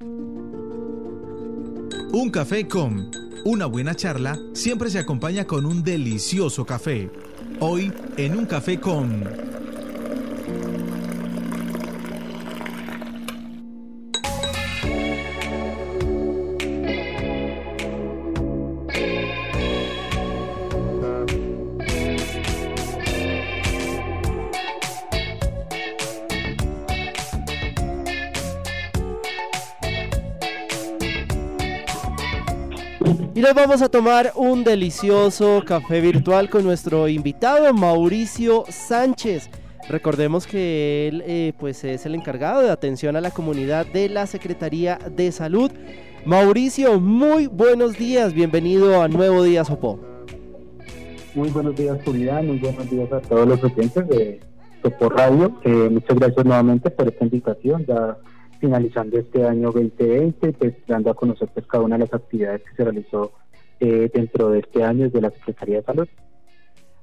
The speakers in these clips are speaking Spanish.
Un café con una buena charla siempre se acompaña con un delicioso café. Hoy en un café con... Y nos vamos a tomar un delicioso café virtual con nuestro invitado Mauricio Sánchez. Recordemos que él eh, pues es el encargado de atención a la comunidad de la Secretaría de Salud. Mauricio, muy buenos días, bienvenido a Nuevo Día Sopó. Muy buenos días, Julián, muy buenos días a todos los oyentes de Sopó Radio. Eh, muchas gracias nuevamente por esta invitación. Ya finalizando este año 2020, pues dando a conocer pues, cada una de las actividades que se realizó eh, dentro de este año desde la Secretaría de Salud.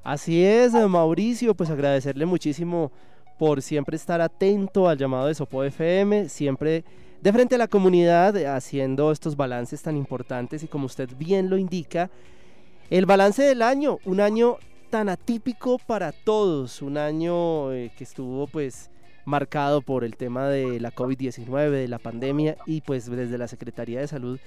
Así es, Mauricio, pues agradecerle muchísimo por siempre estar atento al llamado de Sopo FM, siempre de frente a la comunidad haciendo estos balances tan importantes y como usted bien lo indica, el balance del año, un año tan atípico para todos, un año eh, que estuvo pues marcado por el tema de la COVID-19, de la pandemia y pues desde la Secretaría de Salud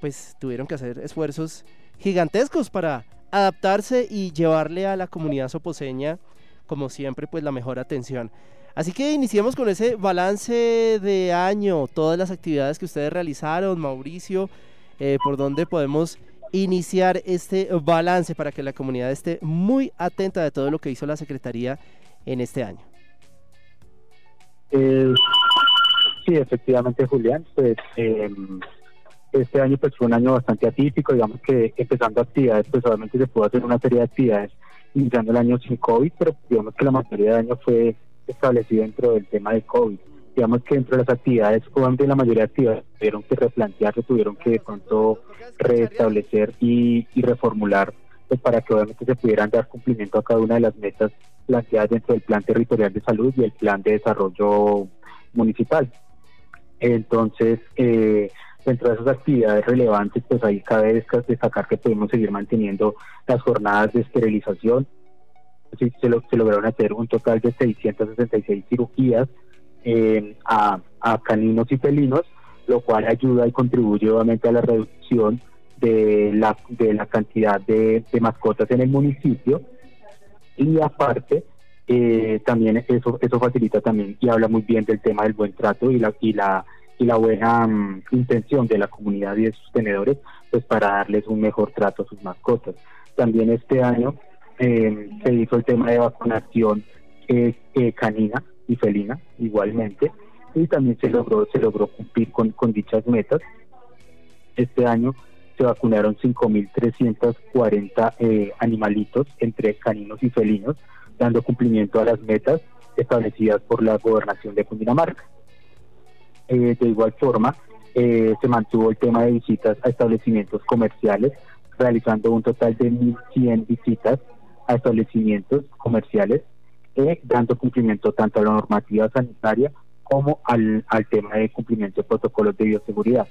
pues tuvieron que hacer esfuerzos gigantescos para adaptarse y llevarle a la comunidad soposeña como siempre pues la mejor atención. Así que iniciemos con ese balance de año, todas las actividades que ustedes realizaron, Mauricio, eh, por dónde podemos iniciar este balance para que la comunidad esté muy atenta de todo lo que hizo la Secretaría en este año. Eh, sí, efectivamente, Julián, pues em, este año pues fue un año bastante atípico, digamos que empezando actividades, pues obviamente se pudo hacer una serie de actividades iniciando el año sin COVID, pero digamos que la mayoría de año fue establecido dentro del tema de COVID. Digamos que dentro de las actividades, obviamente la mayoría de actividades tuvieron que replantearse, tuvieron que de pronto restablecer y, y reformular pues para que obviamente se pudieran dar cumplimiento a cada una de las metas planteadas dentro del Plan Territorial de Salud y el Plan de Desarrollo Municipal. Entonces, eh, dentro de esas actividades relevantes, pues ahí cabe destacar que podemos seguir manteniendo las jornadas de esterilización. Sí, se, se lograron hacer un total de 666 cirugías eh, a, caninos y felinos, lo cual ayuda y contribuye obviamente a la reducción de la, de la cantidad de, mascotas en el municipio y aparte eh, también eso eso facilita también y habla muy bien del tema del buen trato y la y la y la buena mm, intención de la comunidad y de sus tenedores pues para darles un mejor trato a sus mascotas. También este año eh, se hizo el tema de vacunación eh, canina y felina igualmente. Y también se logró se logró cumplir con, con dichas metas. Este año se vacunaron 5.340 eh, animalitos entre caninos y felinos, dando cumplimiento a las metas establecidas por la gobernación de Cundinamarca. Eh, de igual forma, eh, se mantuvo el tema de visitas a establecimientos comerciales, realizando un total de 1.100 visitas a establecimientos comerciales, dando cumplimiento tanto a la normativa sanitaria como al, al tema de cumplimiento de protocolos de bioseguridad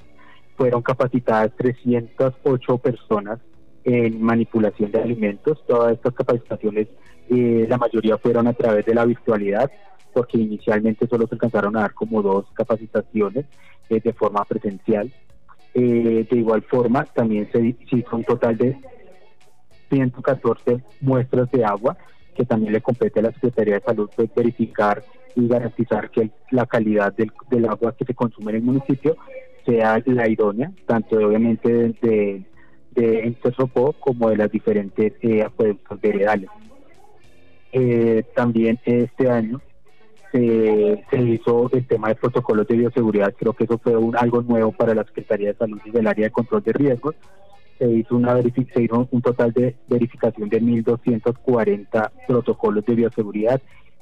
fueron capacitadas 308 personas en manipulación de alimentos. Todas estas capacitaciones, eh, la mayoría fueron a través de la virtualidad, porque inicialmente solo se alcanzaron a dar como dos capacitaciones eh, de forma presencial. Eh, de igual forma, también se, hizo un total de 114 muestras de agua, que también le compete a la Secretaría de Salud pues, verificar y garantizar que la calidad del, del agua que se consume en el municipio sea la idónea, tanto obviamente de, de como de las diferentes eh, acueductos veredales. Eh, también este año se, hizo el tema de protocolos de bioseguridad, creo que eso fue un, algo nuevo para la Secretaría de Salud y del área de control de riesgos. Se hizo, una se hizo un total de verificación de 1.240 protocolos de bioseguridad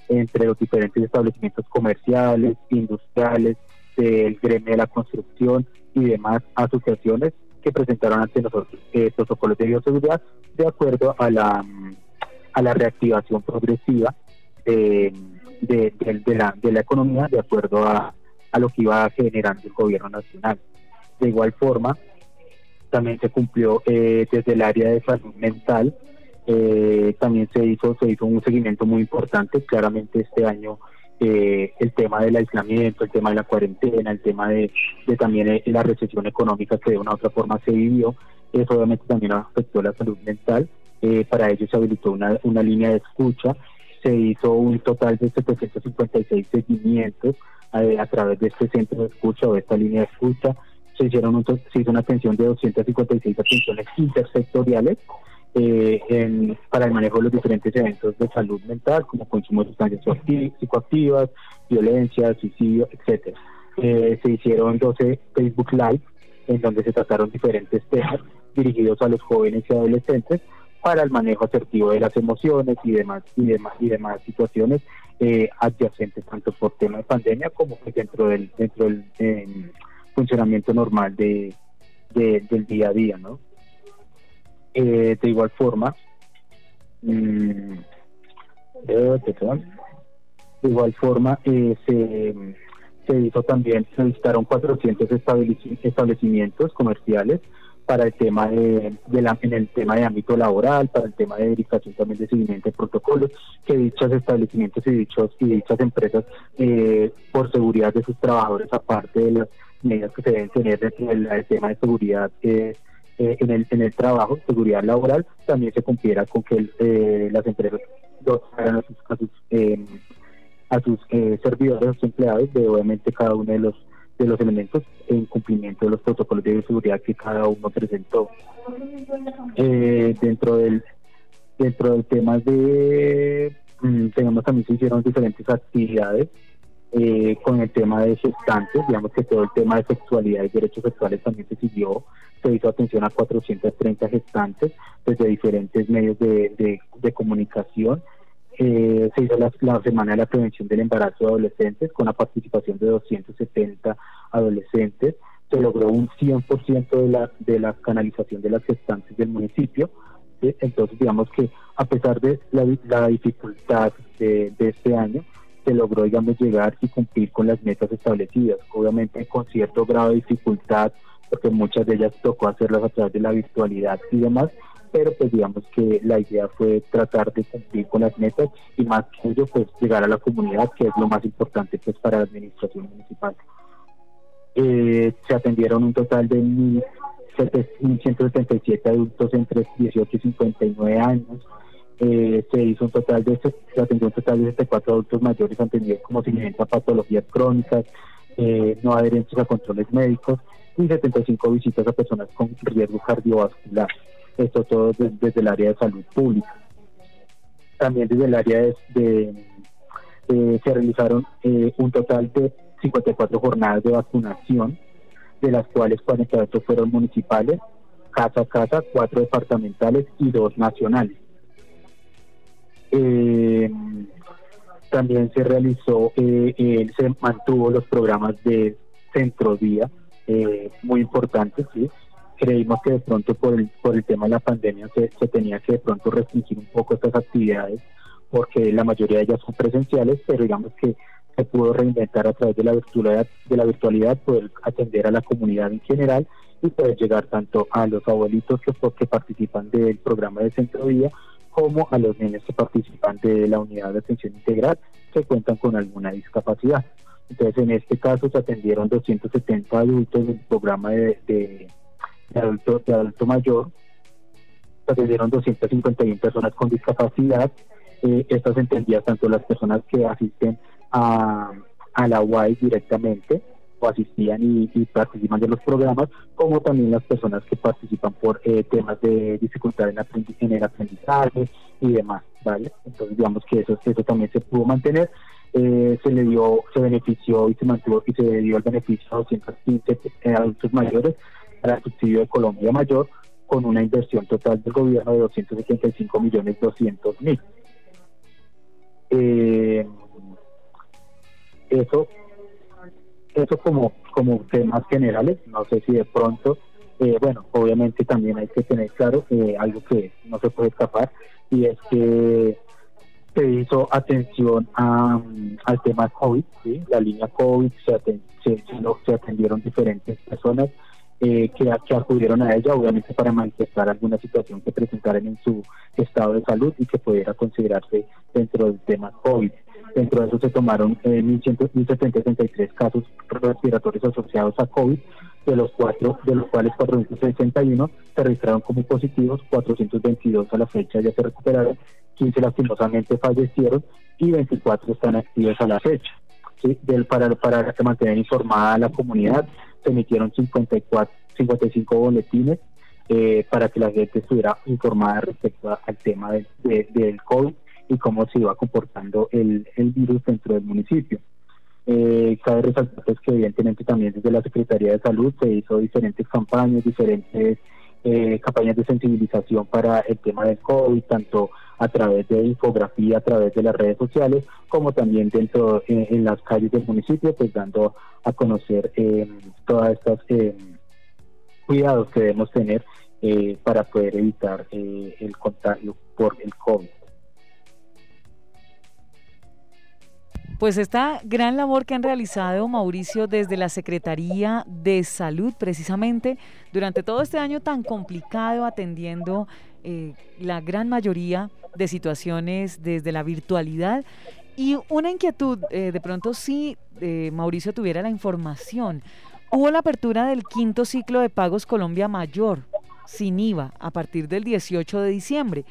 entre los diferentes establecimientos comerciales, industriales, del gremio de la construcción y demás asociaciones que presentaron ante nosotros eh, protocolos de bioseguridad de acuerdo a la a la reactivación progresiva de, de, la, de la economía, de acuerdo a, a lo que iba generando el gobierno nacional. De igual forma, también se cumplió eh, desde el área de salud mental, eh, también se hizo, se hizo un seguimiento muy importante, claramente este año eh, el tema del aislamiento, el tema de la cuarentena, el tema de, también la recesión económica que de una u otra forma se vivió, eso obviamente también afectó la salud mental, para ello se habilitó una, una línea de escucha, se hizo un total de 756 seguimientos a través de este centro de escucha o esta línea de escucha, se hicieron se hizo una atención de 256 atenciones intersectoriales eh, para el manejo de los diferentes eventos de salud mental, como consumo de sustancias psicoactivas, violencia, suicidio, etcétera. Eh, se hicieron 12 Facebook Live en donde se trataron diferentes temas dirigidos a los jóvenes y adolescentes para el manejo asertivo de las emociones y demás y demás y demás situaciones eh, adyacentes tanto por tema de pandemia como dentro del dentro del funcionamiento normal de, del día a día, ¿no? Eh, de igual forma, mm, de igual forma eh, se, se hizo también, se visitaron 400 establecimientos comerciales para el tema de, la, en el tema de ámbito laboral, para el tema de verificación también de seguimiento de protocolos, que dichos establecimientos y dichos y dichas empresas eh, por seguridad de sus trabajadores, aparte de las medidas que se deben tener dentro del tema de seguridad eh, eh, en, el, en el trabajo, seguridad laboral, también se cumpliera con que las empresas dotaran a sus, a sus, a sus servidores, a sus empleados, de obviamente cada uno de los de los elementos en cumplimiento de los protocolos de seguridad que cada uno presentó. Eh, dentro del dentro del tema de mm, tenemos también se hicieron diferentes actividades eh, con el tema de gestantes, digamos que todo el tema de sexualidad y derechos sexuales también se siguió, se hizo atención a 430 gestantes desde diferentes medios de, de comunicación eh, se hizo la, Semana de la Prevención del Embarazo de Adolescentes con la participación de 270 adolescentes. Se logró un 100% de la, de la canalización de las gestantes del municipio. Entonces, digamos que a pesar de la, dificultad de, este año, se logró, digamos, llegar y cumplir con las metas establecidas. Obviamente con cierto grado de dificultad, porque muchas de ellas tocó hacerlas a través de la virtualidad y demás, pero pues digamos que la idea fue tratar de cumplir con las metas y más que ello pues llegar a la comunidad que es lo más importante pues para la administración municipal. Eh, se atendieron un total de 1.177 adultos entre 18 y 59 años. Eh, se hizo un total de se atendió un total de 74 adultos mayores atendidos como seguimiento a patologías crónicas, eh, no adherencias a controles médicos y 75 visitas a personas con riesgo cardiovascular. Esto todo desde, el área de salud pública. También desde el área de, se realizaron eh, un total de 54 jornadas de vacunación, de las cuales 48 fueron municipales, casa a casa, cuatro departamentales y dos nacionales. Eh, también se realizó, eh, se mantuvo los programas de centro día, muy importantes, ¿sí? creímos que de pronto por el, por el tema de la pandemia se, tenía que de pronto restringir un poco estas actividades porque la mayoría de ellas son presenciales, pero digamos que se pudo reinventar a través de la virtualidad, de la virtualidad poder atender a la comunidad en general y poder llegar tanto a los abuelitos que, que participan del programa de centro día como a los niños que participan de la unidad de atención integral que cuentan con alguna discapacidad. Entonces, en este caso se atendieron 270 adultos del programa de de adulto, de adulto mayor, se atendieron 251 personas con discapacidad. Eh, estas entendidas tanto las personas que asisten a, a la UAI directamente o asistían y, participan de los programas, como también las personas que participan por eh, temas de dificultad en, en, el aprendizaje y demás, ¿vale? Entonces digamos que eso, eso también se pudo mantener, eh, se le dio, se benefició y se mantuvo y se le dio el beneficio a 215 adultos mayores para el subsidio de Colombia Mayor con una inversión total del gobierno de 275 millones 200 mil. Eh, eso, eso como, como temas generales, no sé si de pronto, eh, bueno, obviamente también hay que tener claro eh, algo que no se puede escapar y es que se hizo atención al tema COVID, la línea COVID, se, se, atendieron diferentes personas eh, que, que, acudieron a ella, obviamente para manifestar alguna situación que presentaran en su estado de salud y que pudiera considerarse dentro del tema COVID. Dentro de eso se tomaron eh, 1.163 casos respiratorios asociados a COVID, de los cuatro, de los cuales 461 se registraron como positivos, 422 a la fecha ya se recuperaron, 15 lastimosamente fallecieron y 24 están activos a la fecha. ¿sí? Del, para, para mantener informada a la comunidad, se emitieron 54, 55 boletines eh, para que la gente estuviera informada respecto al tema del, del COVID y cómo se iba comportando el, el virus dentro del municipio. Eh, cabe resaltar pues, que evidentemente también desde la Secretaría de Salud se hizo diferentes campañas, diferentes eh, campañas de sensibilización para el tema del COVID, tanto a través de infografía, a través de las redes sociales, como también dentro eh, en las calles del municipio, pues dando a conocer eh, todas estas cuidados que debemos tener para poder evitar el contagio por el COVID. Pues esta gran labor que han realizado Mauricio desde la Secretaría de Salud, precisamente durante todo este año tan complicado, atendiendo eh, la gran mayoría de situaciones desde la virtualidad. Y una inquietud, eh, de pronto si eh, Mauricio tuviera la información, hubo la apertura del quinto ciclo de pagos Colombia Mayor, sin IVA, a partir del 18 de diciembre.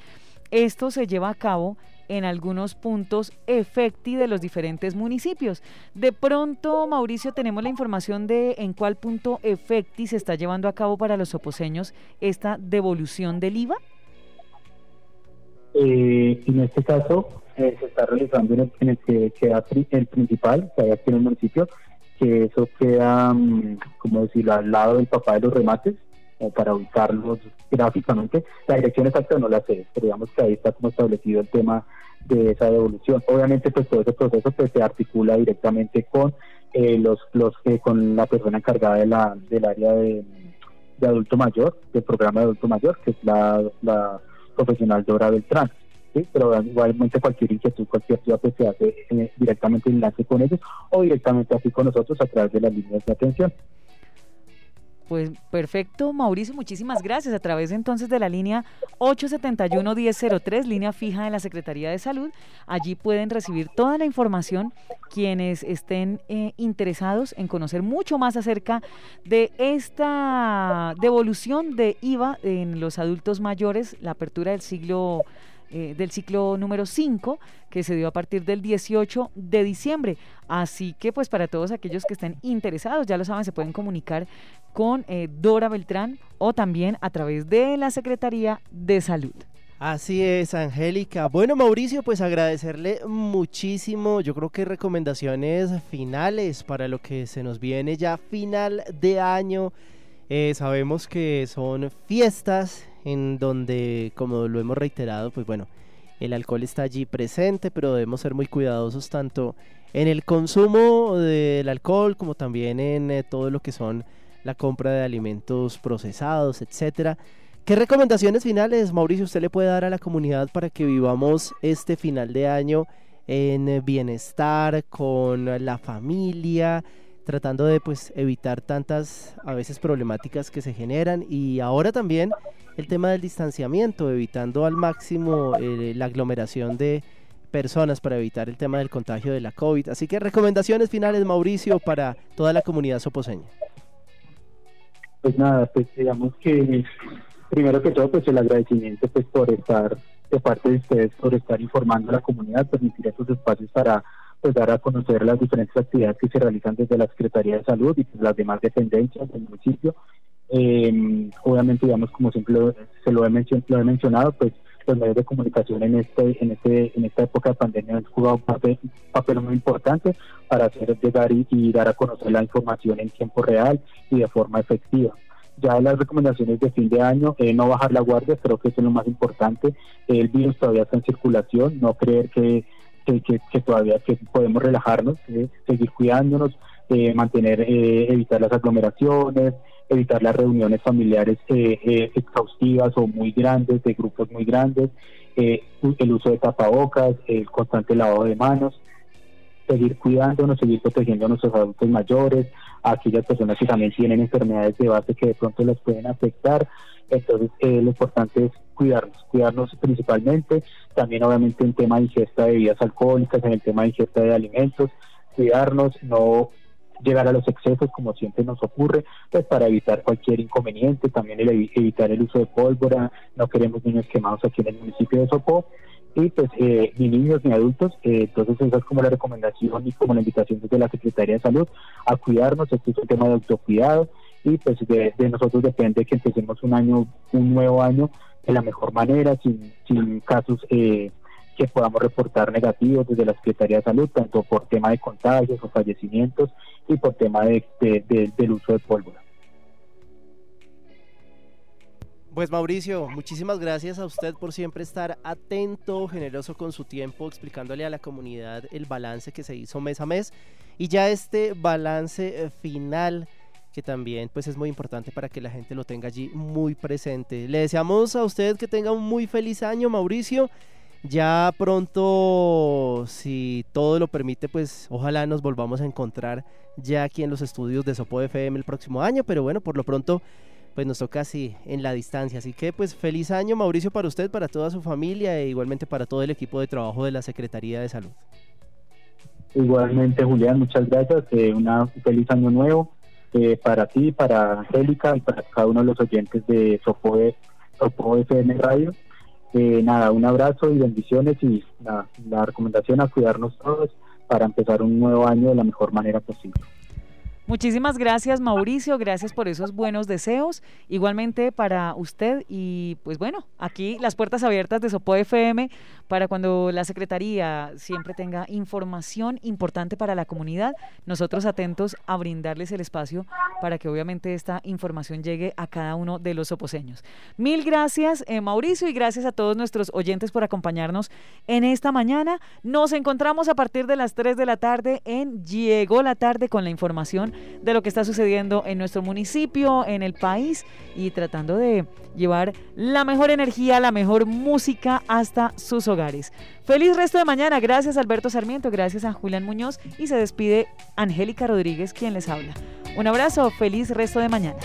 Esto se lleva a cabo en algunos puntos efecti de los diferentes municipios. De pronto, Mauricio, tenemos la información de en cuál punto efecti se está llevando a cabo para los oposeños esta devolución del IVA. Eh, en este caso, eh, se está realizando en el, que queda el principal, que hay aquí en el municipio, que eso queda, mm, como decirlo, al lado del papá de los remates, o para ubicarlos gráficamente. La dirección exacta no la sé, pero digamos que ahí está como establecido el tema de esa devolución. Obviamente, pues todo ese proceso pues, se articula directamente con eh, los, los eh, con la persona encargada de la, del área de, adulto mayor, del programa de adulto mayor, que es la, la profesional Dora Beltrán. ¿sí? Pero igualmente cualquier inquietud, cualquier duda, pues se hace eh, directamente en enlace con ellos o directamente así con nosotros a través de las líneas de atención. Pues perfecto, Mauricio, muchísimas gracias. A través entonces de la línea 871-1003, línea fija de la Secretaría de Salud, allí pueden recibir toda la información quienes estén eh, interesados en conocer mucho más acerca de esta devolución de IVA en los adultos mayores, la apertura del siglo eh, del ciclo número 5 que se dio a partir del 18 de diciembre. Así que pues para todos aquellos que estén interesados, ya lo saben, se pueden comunicar con eh, Dora Beltrán o también a través de la Secretaría de Salud. Así es, Angélica. Bueno, Mauricio, pues agradecerle muchísimo. Yo creo que recomendaciones finales para lo que se nos viene ya final de año. Eh, sabemos que son fiestas en donde, como lo hemos reiterado, pues bueno, el alcohol está allí presente, pero debemos ser muy cuidadosos tanto en el consumo del alcohol como también en eh, todo lo que son la compra de alimentos procesados, etcétera. ¿Qué recomendaciones finales, Mauricio, usted le puede dar a la comunidad para que vivamos este final de año en bienestar, con la familia, tratando de pues evitar tantas a veces problemáticas que se generan y ahora también el tema del distanciamiento, evitando al máximo eh, la aglomeración de personas para evitar el tema del contagio de la COVID. Así que recomendaciones finales, Mauricio, para toda la comunidad soposeña. Pues nada, pues digamos que primero que todo, pues el agradecimiento pues por estar de parte de ustedes, por estar informando a la comunidad, permitir estos espacios para pues dar a conocer las diferentes actividades que se realizan desde la Secretaría de Salud y pues, las demás dependencias del municipio. Eh, obviamente, digamos, como siempre se lo he, lo he mencionado, pues los medios de comunicación en este en este en esta época de pandemia han jugado un papel, muy importante para hacer llegar y, dar a conocer la información en tiempo real y de forma efectiva ya las recomendaciones de fin de año, eh, no bajar la guardia, creo que eso es lo más importante. El virus todavía está en circulación, no creer que que, que, todavía que podemos relajarnos, eh, seguir cuidándonos, eh, mantener, eh, evitar las aglomeraciones, evitar las reuniones familiares eh, exhaustivas o muy grandes, de grupos muy grandes, el uso de tapabocas, el constante lavado de manos, seguir cuidándonos, seguir protegiendo a nuestros adultos mayores, aquellas personas que también tienen enfermedades de base que de pronto les pueden afectar. Entonces, lo importante es cuidarnos, cuidarnos principalmente, también obviamente en tema de ingesta de bebidas alcohólicas, en el tema de ingesta de alimentos, cuidarnos, no llegar a los excesos como siempre nos ocurre, pues para evitar cualquier inconveniente, también evitar el uso de pólvora, no queremos niños quemados aquí en el municipio de Sopó, y pues eh, ni niños ni adultos, eh, entonces esa es como la recomendación y como la invitación desde la Secretaría de Salud a cuidarnos, esto es un tema de autocuidado y pues de, nosotros depende que empecemos un año, un nuevo año de la mejor manera, sin, sin casos eh, que podamos reportar negativos desde la Secretaría de Salud, tanto por tema de contagios o fallecimientos y por tema de, del uso de pólvora. Pues Mauricio, muchísimas gracias a usted por siempre estar atento, generoso con su tiempo, explicándole a la comunidad el balance que se hizo mes a mes y ya este balance eh, final que también pues es muy importante para que la gente lo tenga allí muy presente. Le deseamos a usted que tenga un muy feliz año, Mauricio. Ya pronto, si todo lo permite, pues ojalá nos volvamos a encontrar ya aquí en los estudios de Sopo FM el próximo año, pero bueno, por lo pronto pues nos toca así en la distancia. Así que pues feliz año Mauricio para usted, para toda su familia e igualmente para todo el equipo de trabajo de la Secretaría de Salud. Igualmente Julián, muchas gracias. Eh, una feliz año nuevo eh, para ti, para Angélica y para cada uno de los oyentes de Sopo, Sopo FM Radio. Eh, nada, un abrazo y bendiciones y la recomendación a cuidarnos todos para empezar un nuevo año de la mejor manera posible. Muchísimas gracias Mauricio, gracias por esos buenos deseos. Igualmente para usted y pues bueno, aquí las puertas abiertas de Sopo FM para cuando la Secretaría siempre tenga información importante para la comunidad, nosotros atentos a brindarles el espacio para que obviamente esta información llegue a cada uno de los soposeños. Mil gracias eh, Mauricio y gracias a todos nuestros oyentes por acompañarnos en esta mañana. Nos encontramos a partir de las 3 de la tarde en Llegó la tarde con la información de lo que está sucediendo en nuestro municipio, en el país y tratando de llevar la mejor energía, la mejor música hasta sus hogares. Feliz resto de mañana, gracias Alberto Sarmiento, gracias a Julián Muñoz y se despide Angélica Rodríguez quien les habla. Un abrazo, feliz resto de mañana.